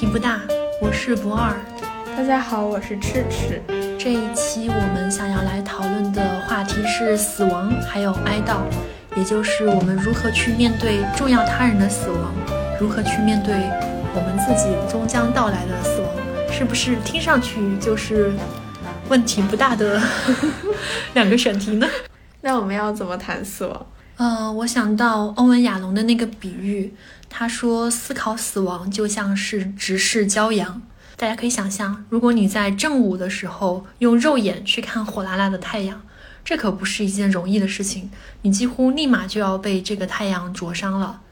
问题不大，我是博二。大家好，我是赤赤。这一期我们想要来讨论的话题是死亡，还有哀悼，也就是我们如何去面对重要他人的死亡，如何去面对我们自己终将到来的死亡，是不是听上去就是问题不大的 两个选题呢？那我们要怎么谈死亡？呃，我想到欧文亚龙的那个比喻，他说思考死亡就像是直视骄阳。大家可以想象，如果你在正午的时候用肉眼去看火辣辣的太阳，这可不是一件容易的事情，你几乎立马就要被这个太阳灼伤了。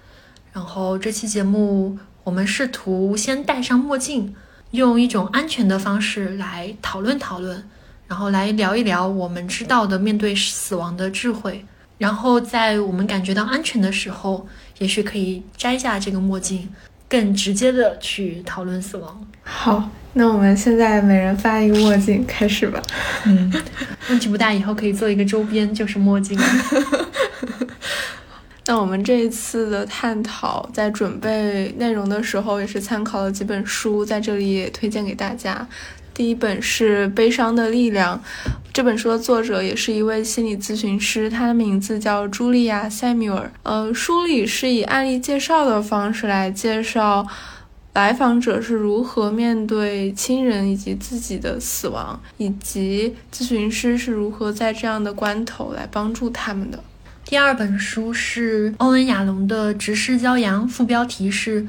然后这期节目，我们试图先戴上墨镜，用一种安全的方式来讨论讨论，然后来聊一聊我们知道的面对死亡的智慧。然后在我们感觉到安全的时候，也许可以摘下这个墨镜。更直接的去讨论死亡。好，那我们现在每人发一个墨镜，开始吧。嗯，问题不大，以后可以做一个周边，就是墨镜。那我们这一次的探讨，在准备内容的时候，也是参考了几本书，在这里也推荐给大家。第一本是《悲伤的力量》，这本书的作者也是一位心理咨询师，他的名字叫茱莉亚·塞缪尔。呃，书里是以案例介绍的方式来介绍来访者是如何面对亲人以及自己的死亡，以及咨询师是如何在这样的关头来帮助他们的。第二本书是欧文·亚龙的《直视骄阳》，副标题是。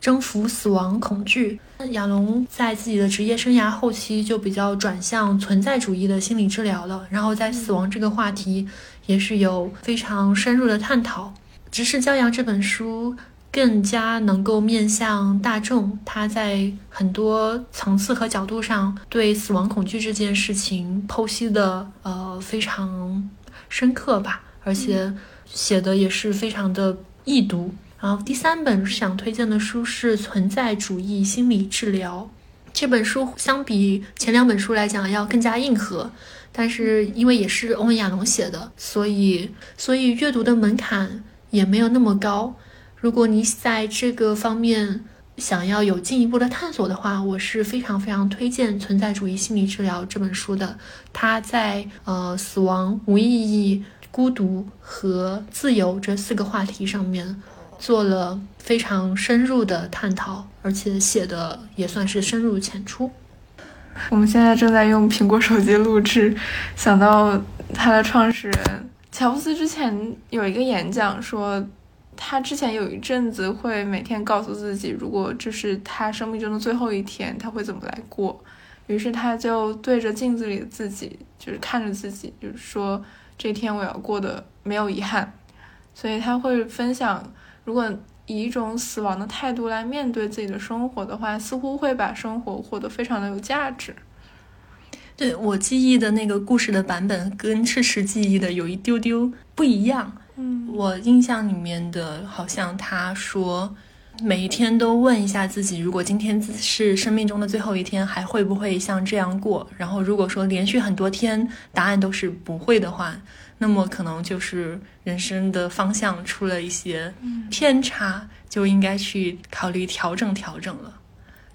征服死亡恐惧。那亚龙在自己的职业生涯后期就比较转向存在主义的心理治疗了，然后在死亡这个话题也是有非常深入的探讨。《直视骄阳》这本书更加能够面向大众，它在很多层次和角度上对死亡恐惧这件事情剖析的呃非常深刻吧，而且写的也是非常的易读。然后第三本想推荐的书是《存在主义心理治疗》。这本书相比前两本书来讲要更加硬核，但是因为也是欧文亚龙写的，所以所以阅读的门槛也没有那么高。如果你在这个方面想要有进一步的探索的话，我是非常非常推荐《存在主义心理治疗》这本书的。它在呃死亡、无意义、孤独和自由这四个话题上面。做了非常深入的探讨，而且写的也算是深入浅出。我们现在正在用苹果手机录制，想到他的创始人乔布斯之前有一个演讲说，他之前有一阵子会每天告诉自己，如果这是他生命中的最后一天，他会怎么来过。于是他就对着镜子里的自己，就是看着自己，就是说这天我要过得没有遗憾。所以他会分享。如果以一种死亡的态度来面对自己的生活的话，似乎会把生活活得非常的有价值。对我记忆的那个故事的版本跟事实记忆的有一丢丢不一样。嗯，我印象里面的好像他说，每一天都问一下自己，如果今天是生命中的最后一天，还会不会像这样过？然后如果说连续很多天答案都是不会的话。那么可能就是人生的方向出了一些偏差，就应该去考虑调整调整了。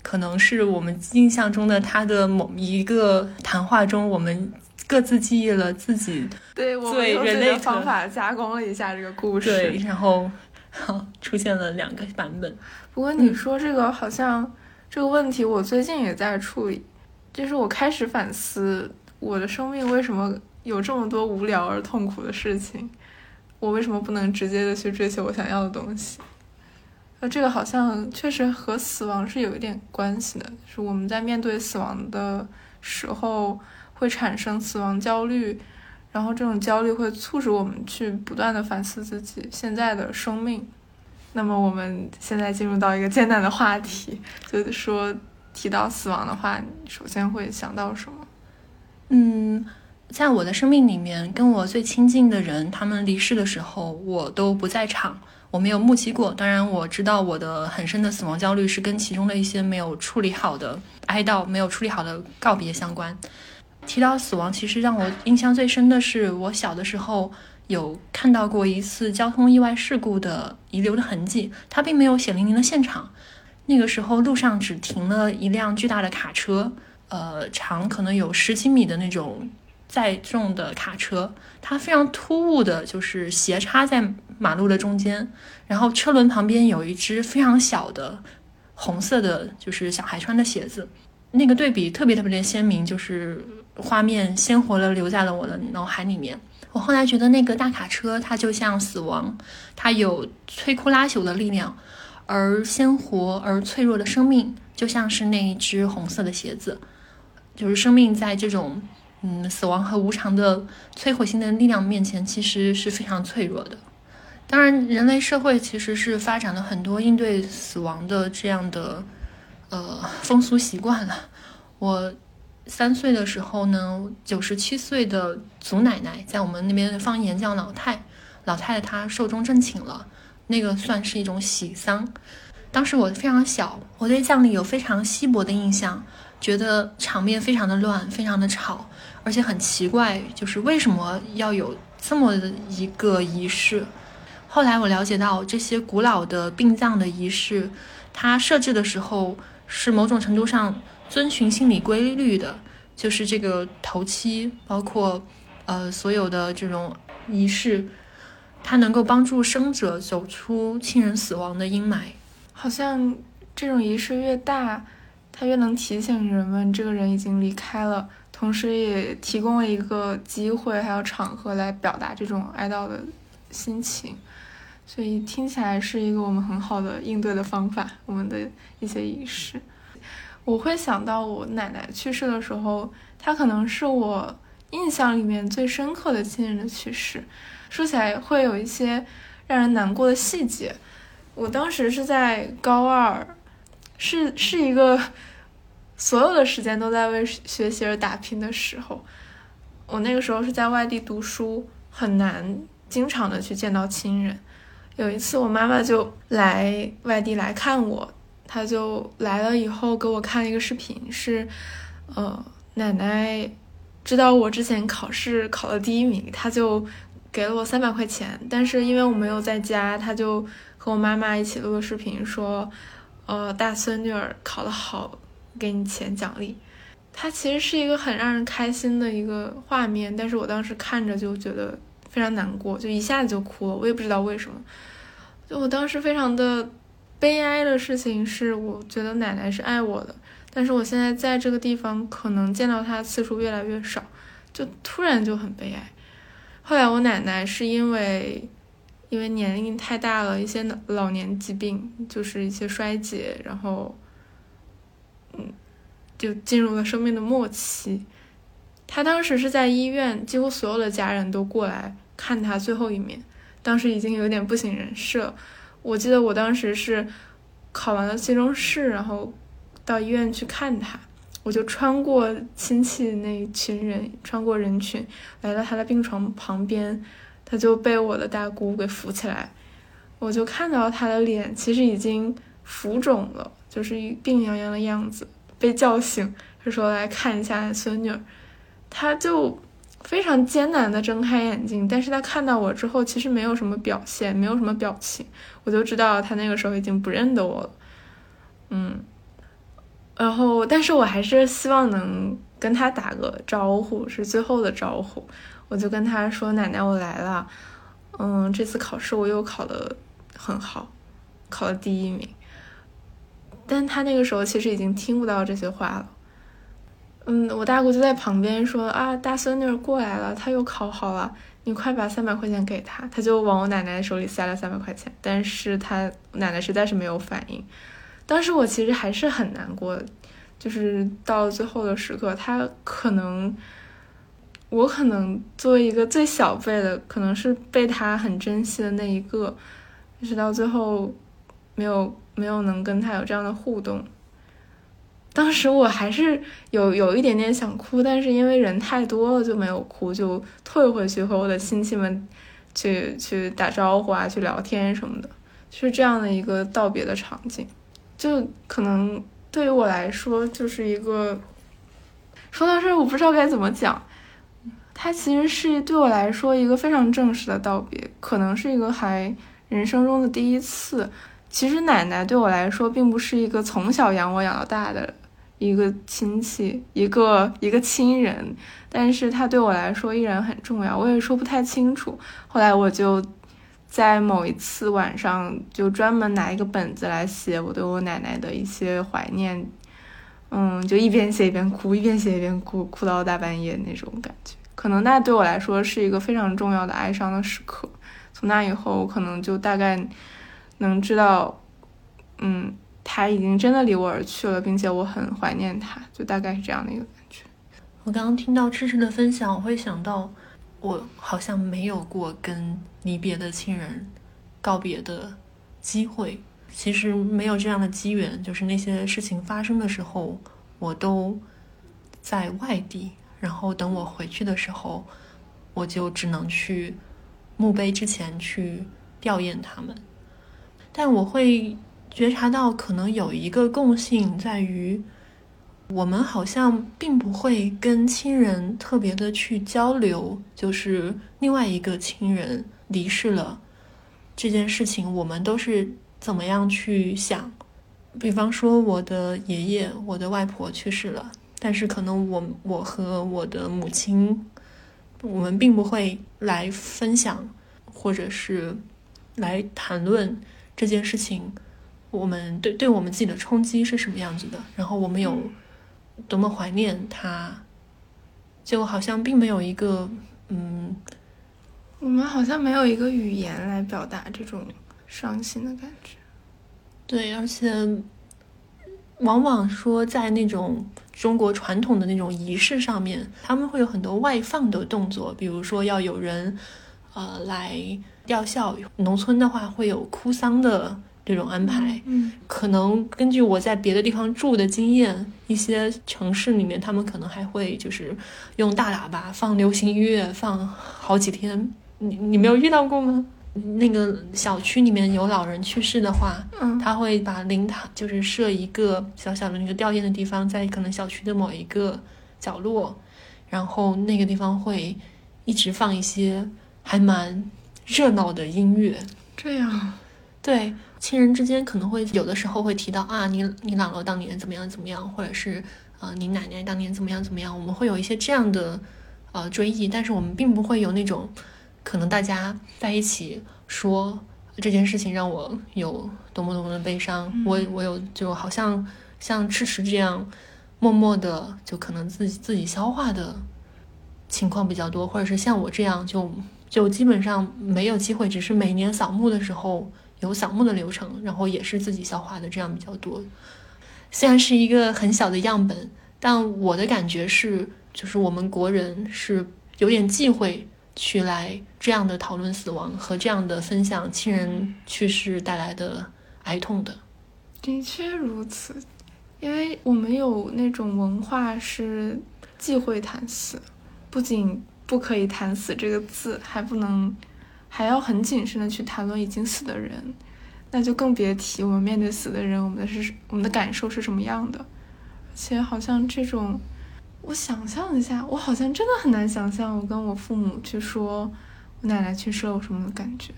可能是我们印象中的他的某一个谈话中，我们各自记忆了自己 对对人类方法加工了一下这个故事，对，然后 出现了两个版本。不过你说这个好像这个问题，我最近也在处理，就是我开始反思我的生命为什么。有这么多无聊而痛苦的事情，我为什么不能直接的去追求我想要的东西？那这个好像确实和死亡是有一点关系的，就是我们在面对死亡的时候会产生死亡焦虑，然后这种焦虑会促使我们去不断的反思自己现在的生命。那么我们现在进入到一个艰难的话题，就是说提到死亡的话，你首先会想到什么？嗯。在我的生命里面，跟我最亲近的人，他们离世的时候，我都不在场，我没有目击过。当然，我知道我的很深的死亡焦虑是跟其中的一些没有处理好的哀悼、没有处理好的告别相关。提到死亡，其实让我印象最深的是，我小的时候有看到过一次交通意外事故的遗留的痕迹，它并没有血淋淋的现场。那个时候路上只停了一辆巨大的卡车，呃，长可能有十几米的那种载重的卡车，它非常突兀的就是斜插在马路的中间，然后车轮旁边有一只非常小的红色的，就是小孩穿的鞋子，那个对比特别特别的鲜明，就是画面鲜活的留在了我的脑海里面。我后来觉得那个大卡车它就像死亡，它有摧枯拉朽的力量。而鲜活而脆弱的生命，就像是那一只红色的鞋子，就是生命在这种嗯死亡和无常的摧毁性的力量面前，其实是非常脆弱的。当然，人类社会其实是发展了很多应对死亡的这样的呃风俗习惯了。我三岁的时候呢，九十七岁的祖奶奶在我们那边方言叫老太，老太太她寿终正寝了。那个算是一种喜丧。当时我非常小，我对葬礼有非常稀薄的印象，觉得场面非常的乱，非常的吵，而且很奇怪，就是为什么要有这么一个仪式？后来我了解到，这些古老的殡葬的仪式，它设置的时候是某种程度上遵循心理规律的，就是这个头七，包括呃所有的这种仪式。它能够帮助生者走出亲人死亡的阴霾，好像这种仪式越大，它越能提醒人们这个人已经离开了，同时也提供了一个机会还有场合来表达这种哀悼的心情，所以听起来是一个我们很好的应对的方法。我们的一些仪式，我会想到我奶奶去世的时候，她可能是我印象里面最深刻的亲人的去世。说起来会有一些让人难过的细节。我当时是在高二，是是一个所有的时间都在为学习而打拼的时候。我那个时候是在外地读书，很难经常的去见到亲人。有一次，我妈妈就来外地来看我，她就来了以后给我看了一个视频，是呃奶奶知道我之前考试考了第一名，她就。给了我三百块钱，但是因为我没有在家，她就和我妈妈一起录了视频，说，呃，大孙女儿考得好，给你钱奖励。他其实是一个很让人开心的一个画面，但是我当时看着就觉得非常难过，就一下子就哭了。我也不知道为什么，就我当时非常的悲哀的事情是，我觉得奶奶是爱我的，但是我现在在这个地方可能见到她次数越来越少，就突然就很悲哀。后来我奶奶是因为，因为年龄太大了，一些老年疾病，就是一些衰竭，然后，嗯，就进入了生命的末期。他当时是在医院，几乎所有的家人都过来看他最后一面，当时已经有点不省人事了。我记得我当时是考完了期中试，然后到医院去看他。我就穿过亲戚那群人，穿过人群，来到他的病床旁边，他就被我的大姑给扶起来，我就看到他的脸其实已经浮肿了，就是病殃殃的样子。被叫醒，他说来看一下孙女，他就非常艰难的睁开眼睛，但是他看到我之后，其实没有什么表现，没有什么表情，我就知道他那个时候已经不认得我了，嗯。然后，但是我还是希望能跟他打个招呼，是最后的招呼。我就跟他说：“奶奶，我来了。嗯，这次考试我又考得很好，考了第一名。”但他那个时候其实已经听不到这些话了。嗯，我大姑就在旁边说：“啊，大孙女过来了，她又考好了，你快把三百块钱给她。”他就往我奶奶手里塞了三百块钱，但是他奶奶实在是没有反应。当时我其实还是很难过，就是到最后的时刻，他可能，我可能作为一个最小辈的，可能是被他很珍惜的那一个，一直到最后没有没有能跟他有这样的互动。当时我还是有有一点点想哭，但是因为人太多了就没有哭，就退回去和我的亲戚们去去打招呼啊，去聊天什么的，是这样的一个道别的场景。就可能对于我来说，就是一个说到这儿，我不知道该怎么讲。它其实是对我来说一个非常正式的道别，可能是一个还人生中的第一次其实奶奶对我来说，并不是一个从小养我养到大的一个亲戚，一个一个亲人，但是她对我来说依然很重要。我也说不太清楚。后来我就在某一次晚上，就专门拿一个本子来写我对我奶奶的一些怀念。嗯，就一边写一边哭，一边写一边哭，哭到大半夜那种感觉。可能那对我来说是一个非常重要的哀伤的时刻。从那以后，我可能就大概能知道，嗯，他已经真的离我而去了，并且我很怀念他，就大概是这样的一个感觉。我刚刚听到知识的分享，我会想到，我好像没有过跟离别的亲人告别的机会。其实没有这样的机缘，就是那些事情发生的时候，我都在外地。然后等我回去的时候，我就只能去墓碑之前去吊唁他们。但我会觉察到，可能有一个共性在于，我们好像并不会跟亲人特别的去交流，就是另外一个亲人离世了这件事情，我们都是。怎么样去想？比方说，我的爷爷、我的外婆去世了，但是可能我我和我的母亲，我们并不会来分享，或者是来谈论这件事情。我们对对我们自己的冲击是什么样子的？然后我们有多么怀念他，就好像并没有一个嗯，我们好像没有一个语言来表达这种。伤心的感觉，对，而且往往说在那种中国传统的那种仪式上面，他们会有很多外放的动作，比如说要有人呃来吊孝，农村的话会有哭丧的这种安排。嗯，可能根据我在别的地方住的经验，一些城市里面他们可能还会就是用大喇叭放流行音乐放好几天。你你没有遇到过吗？那个小区里面有老人去世的话，嗯，他会把灵堂就是设一个小小的那个吊唁的地方，在可能小区的某一个角落，然后那个地方会一直放一些还蛮热闹的音乐。这样，对，亲人之间可能会有的时候会提到啊，你你姥姥当年怎么样怎么样，或者是啊，你奶奶当年怎么样怎么样，我们会有一些这样的呃追忆，但是我们并不会有那种。可能大家在一起说这件事情让我有多么多么的悲伤，我我有就好像像赤池这样默默的就可能自己自己消化的情况比较多，或者是像我这样就就基本上没有机会，只是每年扫墓的时候有扫墓的流程，然后也是自己消化的这样比较多。虽然是一个很小的样本，但我的感觉是，就是我们国人是有点忌讳。去来这样的讨论死亡和这样的分享亲人去世带来的哀痛的，的确如此，因为我们有那种文化是忌讳谈死，不仅不可以谈死这个字，还不能，还要很谨慎的去谈论已经死的人，那就更别提我们面对死的人，我们的是我们的感受是什么样的，而且好像这种。我想象一下，我好像真的很难想象，我跟我父母去说我奶奶去世了有什么感觉。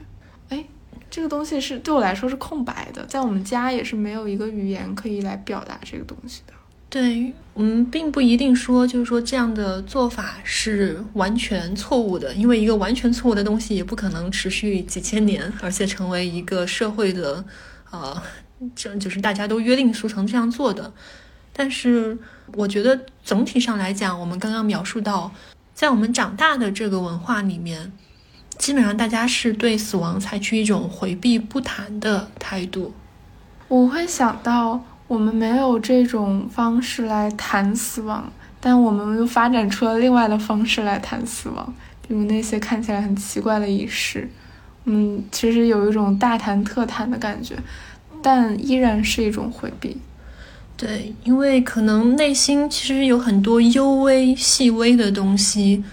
哎，这个东西是对我来说是空白的，在我们家也是没有一个语言可以来表达这个东西的。对我们并不一定说，就是说这样的做法是完全错误的，因为一个完全错误的东西也不可能持续几千年，而且成为一个社会的，呃，这就是大家都约定俗成这样做的。但是，我觉得总体上来讲，我们刚刚描述到，在我们长大的这个文化里面，基本上大家是对死亡采取一种回避不谈的态度。我会想到，我们没有这种方式来谈死亡，但我们又发展出了另外的方式来谈死亡，比如那些看起来很奇怪的仪式。嗯，其实有一种大谈特谈的感觉，但依然是一种回避。对，因为可能内心其实有很多幽微、细微的东西。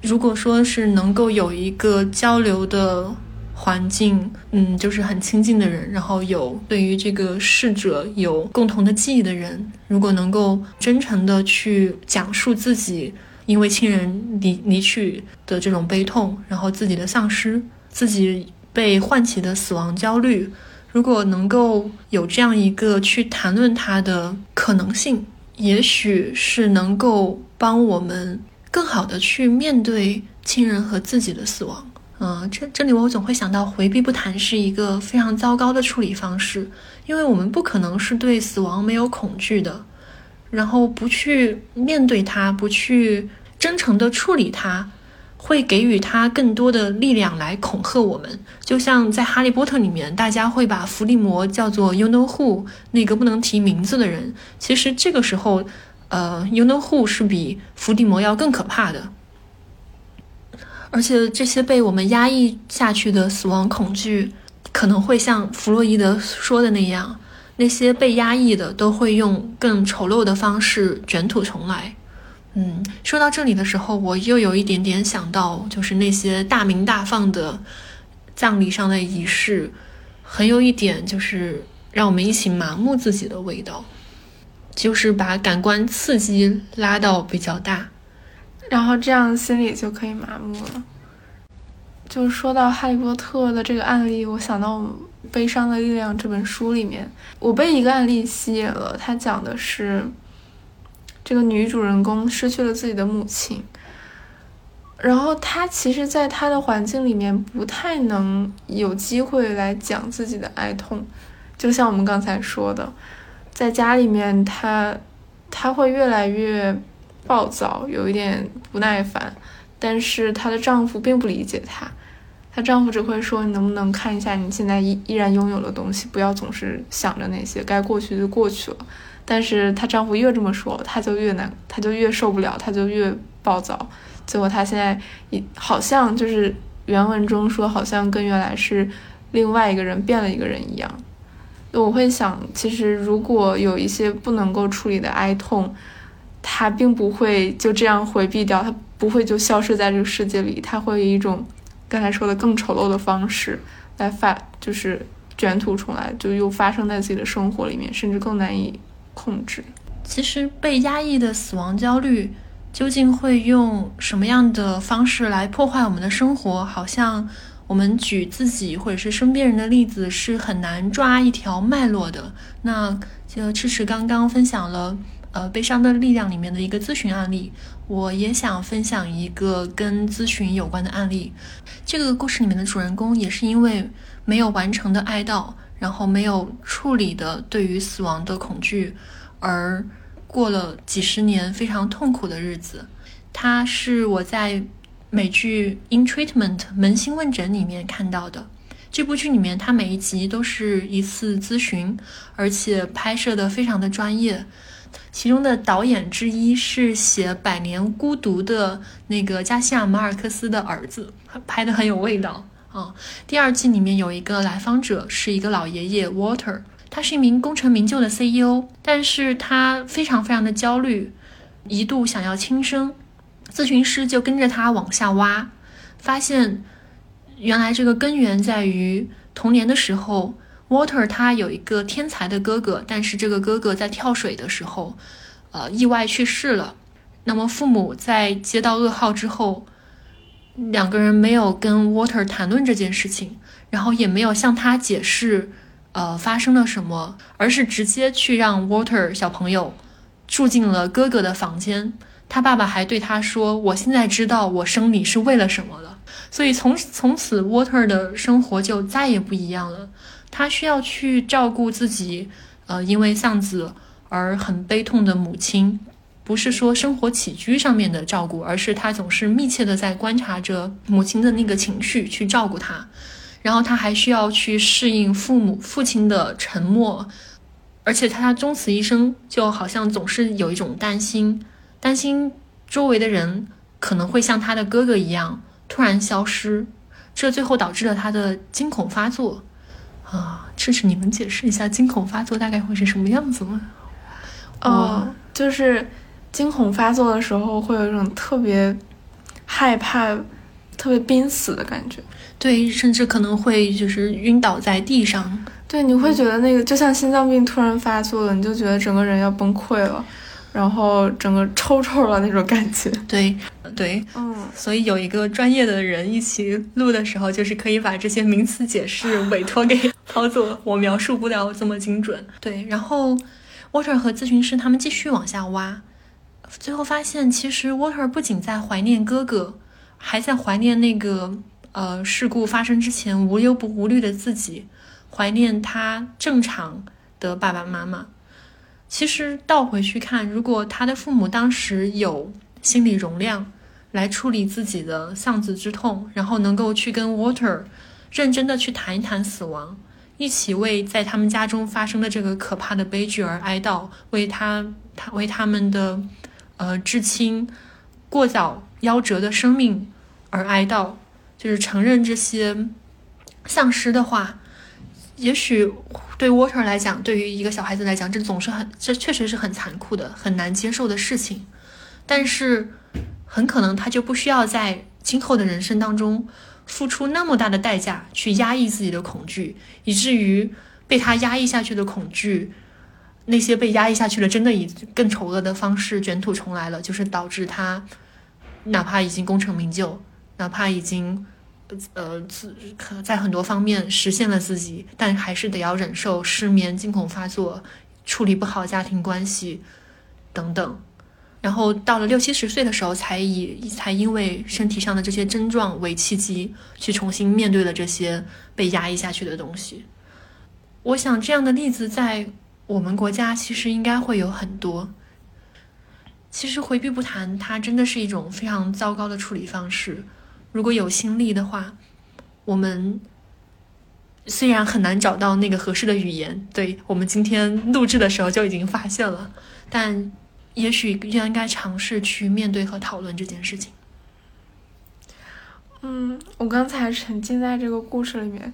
如果说是能够有一个交流的环境，嗯，就是很亲近的人，然后有对于这个逝者有共同的记忆的人，如果能够真诚的去讲述自己因为亲人离离去的这种悲痛，然后自己的丧失，自己被唤起的死亡焦虑。如果能够有这样一个去谈论它的可能性，也许是能够帮我们更好的去面对亲人和自己的死亡。嗯，这这里我总会想到回避不谈是一个非常糟糕的处理方式，因为我们不可能是对死亡没有恐惧的，然后不去面对它，不去真诚的处理它。会给予他更多的力量来恐吓我们，就像在《哈利波特》里面，大家会把伏地魔叫做 You know who，那个不能提名字的人。其实这个时候，呃，You know who 是比伏地魔要更可怕的。而且这些被我们压抑下去的死亡恐惧，可能会像弗洛伊德说的那样，那些被压抑的都会用更丑陋的方式卷土重来。嗯，说到这里的时候，我又有一点点想到，就是那些大名大放的葬礼上的仪式，很有一点就是让我们一起麻木自己的味道，就是把感官刺激拉到比较大，然后这样心里就可以麻木了。就说到《哈利波特》的这个案例，我想到《悲伤的力量》这本书里面，我被一个案例吸引了，它讲的是。这个女主人公失去了自己的母亲，然后她其实，在她的环境里面不太能有机会来讲自己的哀痛，就像我们刚才说的，在家里面，她她会越来越暴躁，有一点不耐烦，但是她的丈夫并不理解她，她丈夫只会说：“你能不能看一下你现在依依然拥有的东西，不要总是想着那些，该过去就过去了。”但是她丈夫越这么说，她就越难，她就越受不了，她就越暴躁。结果她现在一好像就是原文中说，好像跟原来是另外一个人变了一个人一样。我会想，其实如果有一些不能够处理的哀痛，他并不会就这样回避掉，他不会就消失在这个世界里，他会以一种刚才说的更丑陋的方式来发，就是卷土重来，就又发生在自己的生活里面，甚至更难以。控制，其实被压抑的死亡焦虑究竟会用什么样的方式来破坏我们的生活？好像我们举自己或者是身边人的例子是很难抓一条脉络的。那就赤赤刚刚分享了呃《悲伤的力量》里面的一个咨询案例，我也想分享一个跟咨询有关的案例。这个故事里面的主人公也是因为没有完成的哀悼。然后没有处理的对于死亡的恐惧，而过了几十年非常痛苦的日子。它是我在美剧《In Treatment》扪心问诊里面看到的。这部剧里面，它每一集都是一次咨询，而且拍摄的非常的专业。其中的导演之一是写《百年孤独》的那个加西亚马尔克斯的儿子，拍的很有味道。啊，第二季里面有一个来访者是一个老爷爷 Water，他是一名功成名就的 CEO，但是他非常非常的焦虑，一度想要轻生。咨询师就跟着他往下挖，发现原来这个根源在于童年的时候，Water 他有一个天才的哥哥，但是这个哥哥在跳水的时候，呃，意外去世了。那么父母在接到噩耗之后。两个人没有跟 Water 谈论这件事情，然后也没有向他解释，呃，发生了什么，而是直接去让 Water 小朋友住进了哥哥的房间。他爸爸还对他说：“我现在知道我生你是为了什么了。”所以从从此，Water 的生活就再也不一样了。他需要去照顾自己，呃，因为丧子而很悲痛的母亲。不是说生活起居上面的照顾，而是他总是密切的在观察着母亲的那个情绪，去照顾她。然后他还需要去适应父母父亲的沉默，而且他终此一生就好像总是有一种担心，担心周围的人可能会像他的哥哥一样突然消失，这最后导致了他的惊恐发作。啊，这是，你们解释一下惊恐发作大概会是什么样子吗？哦，就是。惊恐发作的时候，会有一种特别害怕、特别濒死的感觉。对，甚至可能会就是晕倒在地上。对，你会觉得那个就像心脏病突然发作了，你就觉得整个人要崩溃了，然后整个抽抽了那种感觉。对，对，嗯。所以有一个专业的人一起录的时候，就是可以把这些名词解释委托给操作，我描述不了这么精准。对，然后 Water 和咨询师他们继续往下挖，最后发现其实 Water 不仅在怀念哥哥，还在怀念那个呃事故发生之前无忧无虑的自己，怀念他正常的爸爸妈妈。其实倒回去看，如果他的父母当时有心理容量来处理自己的丧子之痛，然后能够去跟 Water 认真的去谈一谈死亡，一起为在他们家中发生的这个可怕的悲剧而哀悼，为他他为他们的呃至亲过早夭折的生命而哀悼，就是承认这些丧失的话。也许对 Water 来讲，对于一个小孩子来讲，这总是很，这确实是很残酷的、很难接受的事情。但是，很可能他就不需要在今后的人生当中付出那么大的代价去压抑自己的恐惧，以至于被他压抑下去的恐惧，那些被压抑下去了，真的以更丑恶的方式卷土重来了，就是导致他哪怕已经功成名就，哪怕已经。呃，自在很多方面实现了自己，但还是得要忍受失眠、惊恐发作、处理不好家庭关系等等。然后到了六七十岁的时候，才以才因为身体上的这些症状为契机，去重新面对了这些被压抑下去的东西。我想这样的例子在我们国家其实应该会有很多。其实回避不谈，它真的是一种非常糟糕的处理方式。如果有心力的话，我们虽然很难找到那个合适的语言，对我们今天录制的时候就已经发现了，但也许就应该尝试去面对和讨论这件事情。嗯，我刚才沉浸在这个故事里面，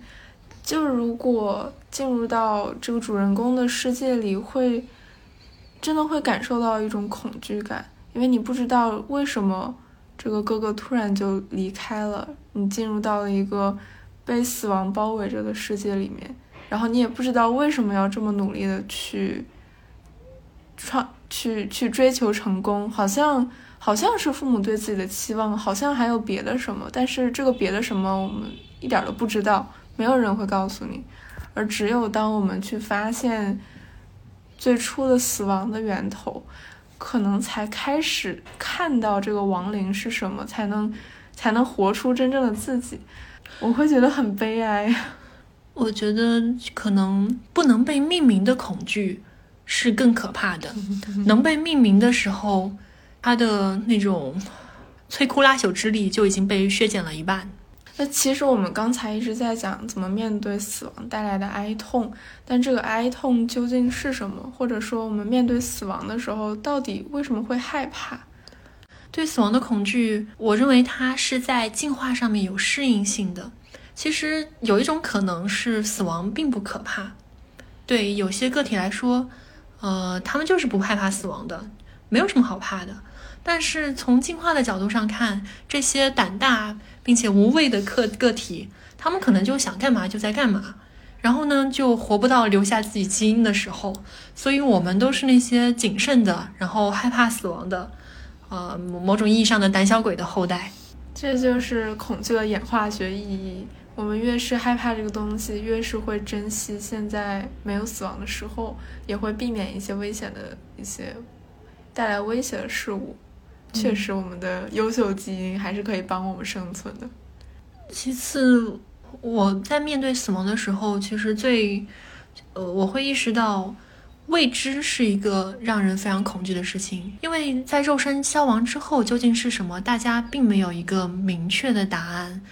就如果进入到这个主人公的世界里，会真的会感受到一种恐惧感，因为你不知道为什么。这个哥哥突然就离开了，你进入到了一个被死亡包围着的世界里面，然后你也不知道为什么要这么努力的去创、去去追求成功，好像好像是父母对自己的期望，好像还有别的什么，但是这个别的什么我们一点都不知道，没有人会告诉你，而只有当我们去发现最初的死亡的源头。可能才开始看到这个亡灵是什么，才能才能活出真正的自己。我会觉得很悲哀。我觉得可能不能被命名的恐惧是更可怕的。能被命名的时候，他的那种摧枯拉朽之力就已经被削减了一半。那其实我们刚才一直在讲怎么面对死亡带来的哀痛，但这个哀痛究竟是什么？或者说我们面对死亡的时候，到底为什么会害怕？对死亡的恐惧，我认为它是在进化上面有适应性的。其实有一种可能是死亡并不可怕，对有些个体来说，呃，他们就是不害怕死亡的，没有什么好怕的。但是从进化的角度上看，这些胆大并且无畏的个个体，他们可能就想干嘛就在干嘛，然后呢就活不到留下自己基因的时候。所以，我们都是那些谨慎的，然后害怕死亡的，呃，某种意义上的胆小鬼的后代。这就是恐惧的演化学意义。我们越是害怕这个东西，越是会珍惜现在没有死亡的时候，也会避免一些危险的一些带来威胁的事物。确实，我们的优秀基因还是可以帮我们生存的。其次，我在面对死亡的时候，其实最，呃，我会意识到未知是一个让人非常恐惧的事情，因为在肉身消亡之后究竟是什么，大家并没有一个明确的答案。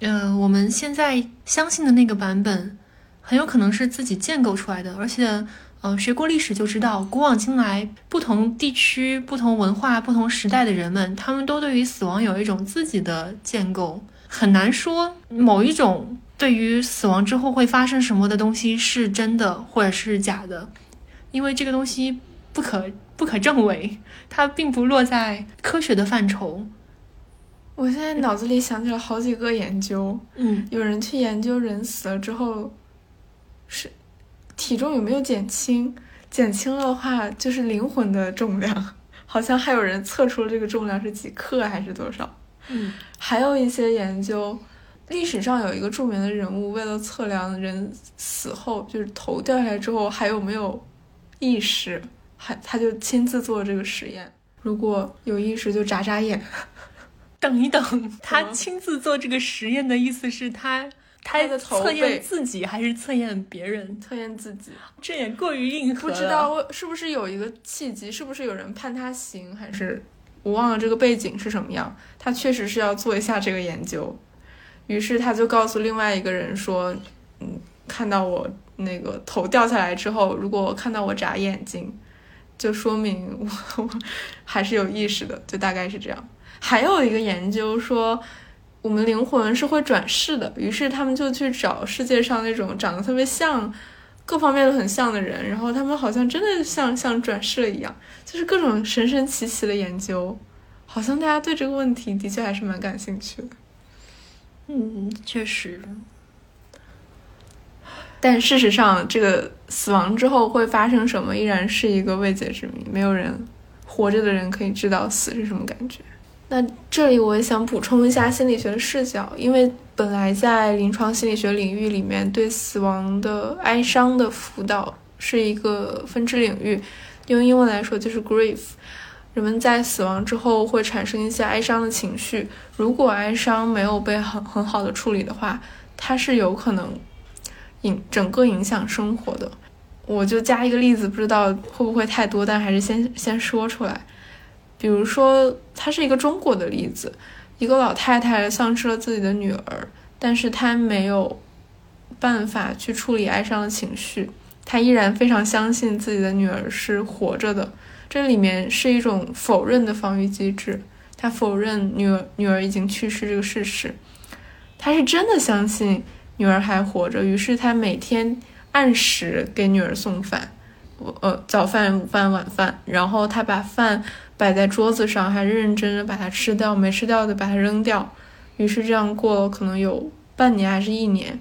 呃，我们现在相信的那个版本，很有可能是自己建构出来的，而且。嗯，学过历史就知道，古往今来，不同地区、不同文化、不同时代的人们，他们都对于死亡有一种自己的建构。很难说某一种对于死亡之后会发生什么的东西是真的或者是假的，因为这个东西不可不可证伪，它并不落在科学的范畴。我现在脑子里想起了好几个研究，嗯，有人去研究人死了之后是。体重有没有减轻？减轻了的话，就是灵魂的重量，好像还有人测出了这个重量是几克还是多少？嗯，还有一些研究，历史上有一个著名的人物，为了测量人死后就是头掉下来之后还有没有意识，还他就亲自做这个实验。如果有意识，就眨眨眼。等一等，他亲自做这个实验的意思是他他测验自己还是测验别人？测验自己，这也过于硬核不知道是不是有一个契机？是不是有人判他刑？还是我忘了这个背景是什么样？他确实是要做一下这个研究。于是他就告诉另外一个人说：“嗯，看到我那个头掉下来之后，如果看到我眨眼睛，就说明 我还是有意识的，就大概是这样。”还有一个研究说，我们灵魂是会转世的。于是他们就去找世界上那种长得特别像、各方面都很像的人，然后他们好像真的像像转世了一样，就是各种神神奇奇的研究。好像大家对这个问题的确还是蛮感兴趣的。嗯，确实。但事实上，这个死亡之后会发生什么，依然是一个未解之谜。没有人活着的人可以知道死是什么感觉。那这里我也想补充一下心理学的视角，因为本来在临床心理学领域里面，对死亡的哀伤的辅导是一个分支领域，用英文来说就是 grief。人们在死亡之后会产生一些哀伤的情绪，如果哀伤没有被很很好的处理的话，它是有可能影整个影响生活的。我就加一个例子，不知道会不会太多，但还是先先说出来。比如说，它是一个中国的例子，一个老太太丧失了自己的女儿，但是她没有办法去处理哀伤的情绪，她依然非常相信自己的女儿是活着的。这里面是一种否认的防御机制，她否认女儿女儿已经去世这个事实，她是真的相信女儿还活着，于是她每天按时给女儿送饭，呃早饭、午饭、晚饭，然后他把饭摆在桌子上，还认认真真把它吃掉，没吃掉的把它扔掉，于是这样过了可能有半年还是一年，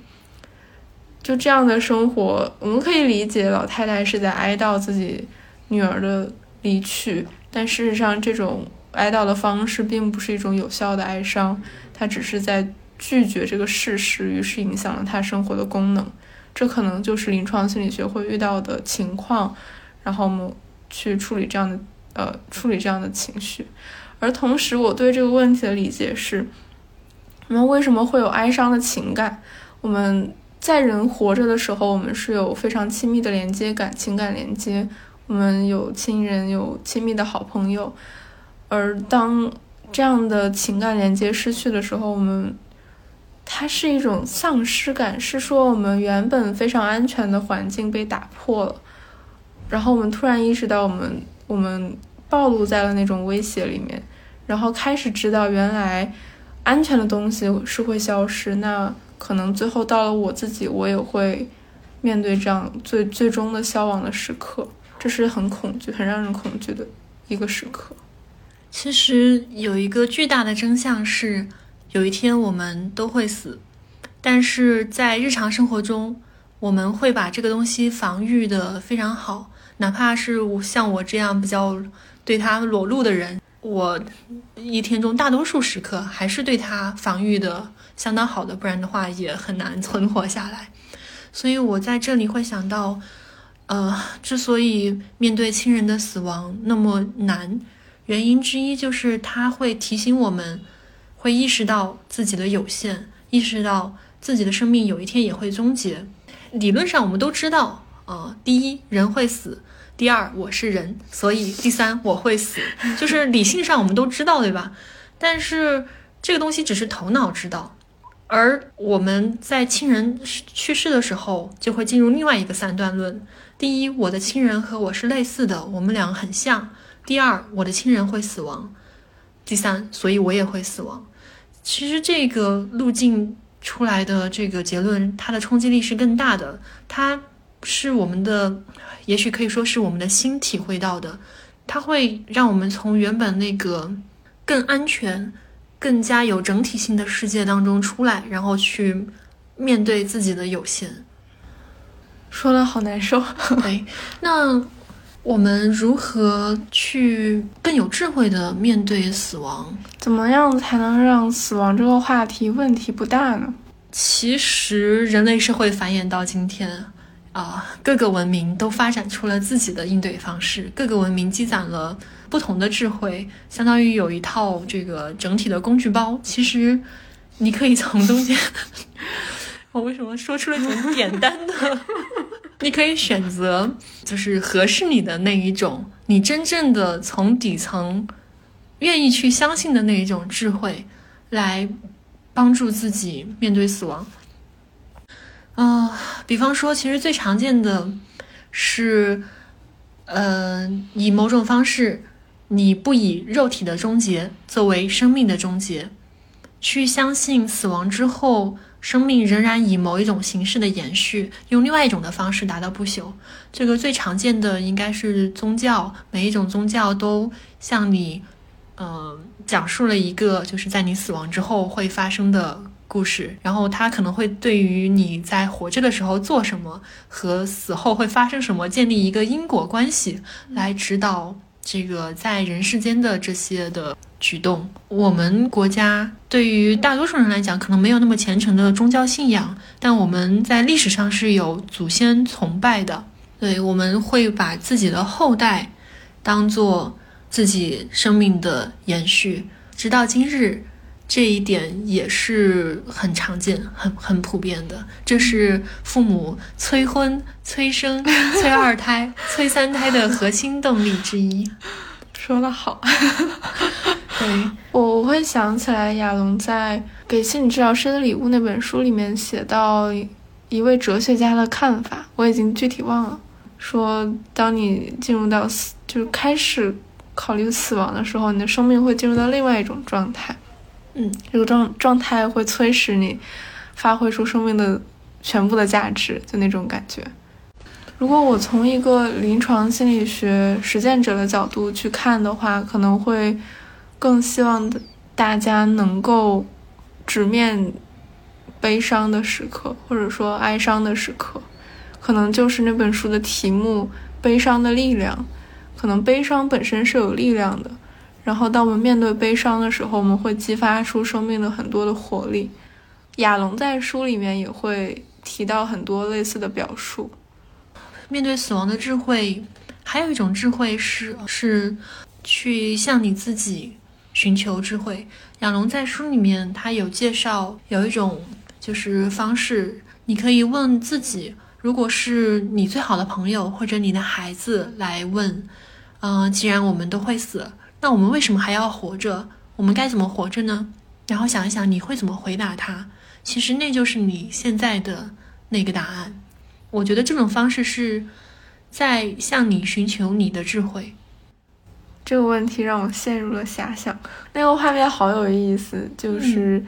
就这样的生活，我们可以理解老太太是在哀悼自己女儿的。离去，但事实上，这种哀悼的方式并不是一种有效的哀伤，她只是在拒绝这个事实，于是影响了她生活的功能。这可能就是临床心理学会遇到的情况，然后我们去处理这样的呃处理这样的情绪。而同时，我对这个问题的理解是：我们为什么会有哀伤的情感？我们在人活着的时候，我们是有非常亲密的连接感，情感连接。我们有亲人，有亲密的好朋友，而当这样的情感连接失去的时候，我们它是一种丧失感，是说我们原本非常安全的环境被打破了，然后我们突然意识到我们我们暴露在了那种威胁里面，然后开始知道原来安全的东西是会消失，那可能最后到了我自己，我也会面对这样最最终的消亡的时刻。这是很恐惧、很让人恐惧的一个时刻。其实有一个巨大的真相是，有一天我们都会死，但是在日常生活中，我们会把这个东西防御的非常好。哪怕是像我这样比较对他裸露的人，我一天中大多数时刻还是对他防御的相当好的，不然的话也很难存活下来。所以我在这里会想到。呃，之所以面对亲人的死亡那么难，原因之一就是他会提醒我们，会意识到自己的有限，意识到自己的生命有一天也会终结。理论上我们都知道，呃，第一，人会死；第二，我是人，所以第三，我会死，就是理性上我们都知道，对吧？但是这个东西只是头脑知道，而我们在亲人去世的时候，就会进入另外一个三段论。第一，我的亲人和我是类似的，我们俩很像。第二，我的亲人会死亡。第三，所以我也会死亡。其实这个路径出来的这个结论，它的冲击力是更大的。它是我们的，也许可以说是我们的心体会到的。它会让我们从原本那个更安全、更加有整体性的世界当中出来，然后去面对自己的有限。说的好难受。对，那我们如何去更有智慧的面对死亡？怎么样才能让死亡这个话题问题不大呢？其实，人类社会繁衍到今天，啊，各个文明都发展出了自己的应对方式，各个文明积攒了不同的智慧，相当于有一套这个整体的工具包。其实，你可以从中间，我为什么说出了种简单的？你可以选择就是合适你的那一种，你真正的从底层愿意去相信的那一种智慧，来帮助自己面对死亡。嗯，比方说，其实最常见的是，呃，以某种方式，你不以肉体的终结作为生命的终结，去相信死亡之后。生命仍然以某一种形式的延续，用另外一种的方式达到不朽。这个最常见的应该是宗教，每一种宗教都向你，嗯，讲述了一个就是在你死亡之后会发生的故事。然后它可能会对于你在活着的时候做什么和死后会发生什么建立一个因果关系，来指导这个在人世间的这些的。举动，我们国家对于大多数人来讲，可能没有那么虔诚的宗教信仰，但我们在历史上是有祖先崇拜的。对，我们会把自己的后代当做自己生命的延续，直到今日，这一点也是很常见、很很普遍的。这是父母催婚、催生、催二胎、催三胎的核心动力之一。说的好。对我我会想起来亚龙在《给心理治疗师的礼物》那本书里面写到一位哲学家的看法，我已经具体忘了。说当你进入到死，就是开始考虑死亡的时候，你的生命会进入到另外一种状态。嗯，这个状状态会催使你发挥出生命的全部的价值，就那种感觉。如果我从一个临床心理学实践者的角度去看的话，可能会。更希望大家能够直面悲伤的时刻，或者说哀伤的时刻，可能就是那本书的题目《悲伤的力量》。可能悲伤本身是有力量的，然后当我们面对悲伤的时候，我们会激发出生命的很多的活力。亚龙在书里面也会提到很多类似的表述。面对死亡的智慧，还有一种智慧是是去向你自己。寻求智慧，亚龙在书里面他有介绍，有一种就是方式，你可以问自己，如果是你最好的朋友或者你的孩子来问，嗯，既然我们都会死，那我们为什么还要活着？我们该怎么活着呢？然后想一想，你会怎么回答他？其实那就是你现在的那个答案。我觉得这种方式是在向你寻求你的智慧。这个问题让我陷入了遐想，那个画面好有意思，就是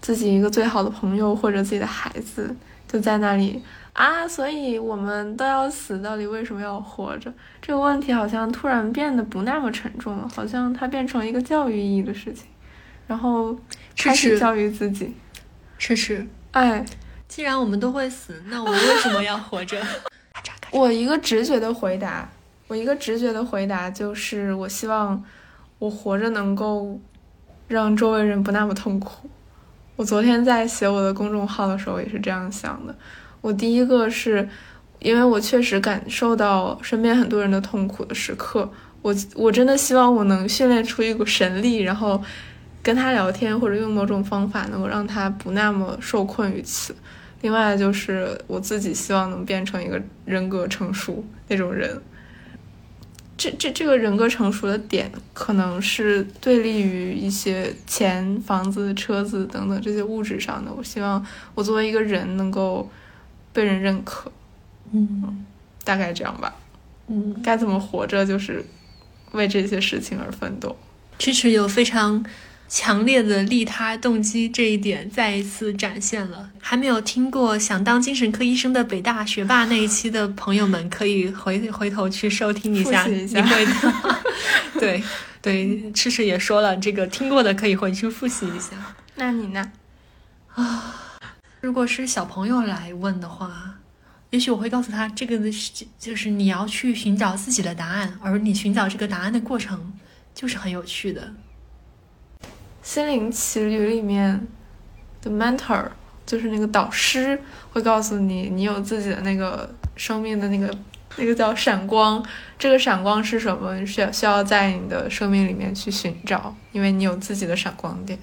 自己一个最好的朋友或者自己的孩子就在那里啊，所以我们都要死，到底为什么要活着？这个问题好像突然变得不那么沉重了，好像它变成一个教育意义的事情，然后开始教育自己，确实，哎，既然我们都会死，那我们为什么要活着？我一个直觉的回答。我一个直觉的回答就是，我希望我活着能够让周围人不那么痛苦。我昨天在写我的公众号的时候也是这样想的。我第一个是，因为我确实感受到身边很多人的痛苦的时刻，我我真的希望我能训练出一股神力，然后跟他聊天或者用某种方法能够让他不那么受困于此。另外就是我自己希望能变成一个人格成熟那种人。这这这个人格成熟的点，可能是对立于一些钱、房子、车子等等这些物质上的。我希望我作为一个人能够被人认可，嗯，大概这样吧。嗯，该怎么活着，就是为这些事情而奋斗。支持有非常。强烈的利他动机这一点再一次展现了。还没有听过想当精神科医生的北大学霸那一期的朋友们，可以回回头去收听一下。你会，对对，赤赤也说了，这个听过的可以回去复习一下。那你呢？啊，如果是小朋友来问的话，也许我会告诉他，这个的是就是你要去寻找自己的答案，而你寻找这个答案的过程就是很有趣的。心灵奇旅里面的 mentor 就是那个导师，会告诉你，你有自己的那个生命的那个那个叫闪光，这个闪光是什么？需要需要在你的生命里面去寻找，因为你有自己的闪光点。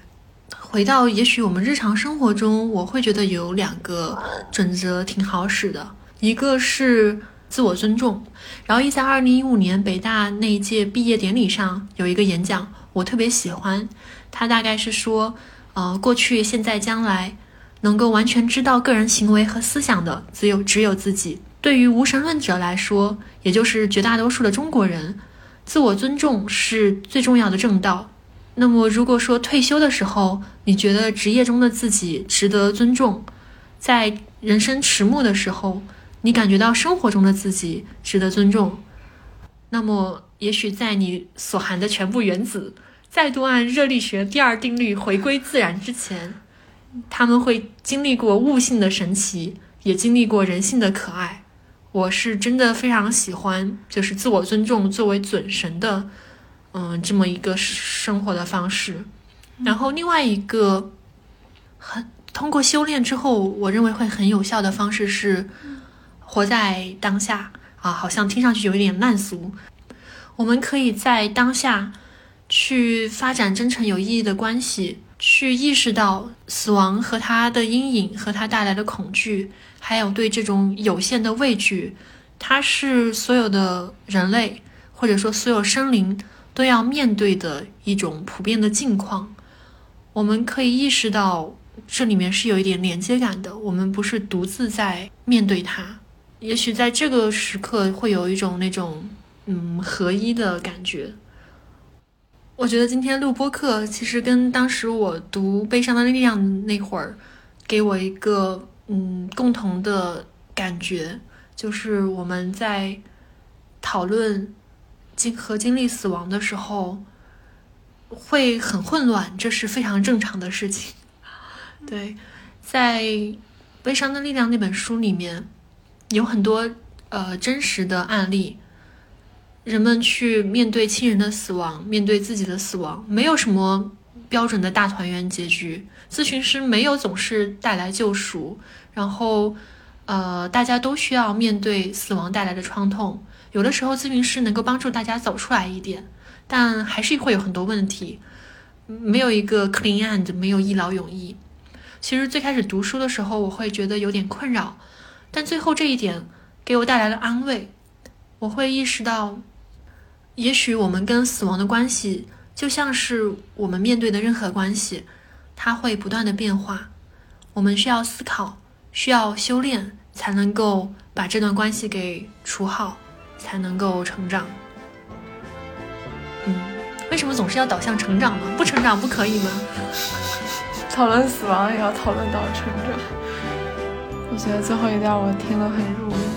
回到也许我们日常生活中，我会觉得有两个准则挺好使的，一个是自我尊重。然后一在二零一五年北大那一届毕业典礼上有一个演讲，我特别喜欢。他大概是说，呃，过去、现在、将来，能够完全知道个人行为和思想的，只有只有自己。对于无神论者来说，也就是绝大多数的中国人，自我尊重是最重要的正道。那么，如果说退休的时候，你觉得职业中的自己值得尊重，在人生迟暮的时候，你感觉到生活中的自己值得尊重，那么，也许在你所含的全部原子再度按热力学第二定律回归自然之前，他们会经历过悟性的神奇，也经历过人性的可爱。我是真的非常喜欢，就是自我尊重作为准神的。嗯，这么一个生活的方式，然后另外一个很通过修炼之后，我认为会很有效的方式是活在当下啊，好像听上去有一点烂俗。我们可以在当下去发展真诚有意义的关系，去意识到死亡和它的阴影和它带来的恐惧，还有对这种有限的畏惧，它是所有的人类或者说所有生灵。都要面对的一种普遍的境况，我们可以意识到这里面是有一点连接感的。我们不是独自在面对它，也许在这个时刻会有一种那种嗯合一的感觉。我觉得今天录播课其实跟当时我读《悲伤的力量》那会儿给我一个嗯共同的感觉，就是我们在讨论。经和经历死亡的时候，会很混乱，这是非常正常的事情。对，在《悲伤的力量》那本书里面，有很多呃真实的案例，人们去面对亲人的死亡，面对自己的死亡，没有什么标准的大团圆结局。咨询师没有总是带来救赎，然后呃，大家都需要面对死亡带来的创痛。有的时候，咨询师能够帮助大家走出来一点，但还是会有很多问题，没有一个 clean end，没有一劳永逸。其实最开始读书的时候，我会觉得有点困扰，但最后这一点给我带来了安慰。我会意识到，也许我们跟死亡的关系，就像是我们面对的任何关系，它会不断的变化。我们需要思考，需要修炼，才能够把这段关系给处好。才能够成长。嗯，为什么总是要导向成长呢？不成长不可以吗？讨论死亡也要讨论到成长。我觉得最后一段我听了很入迷。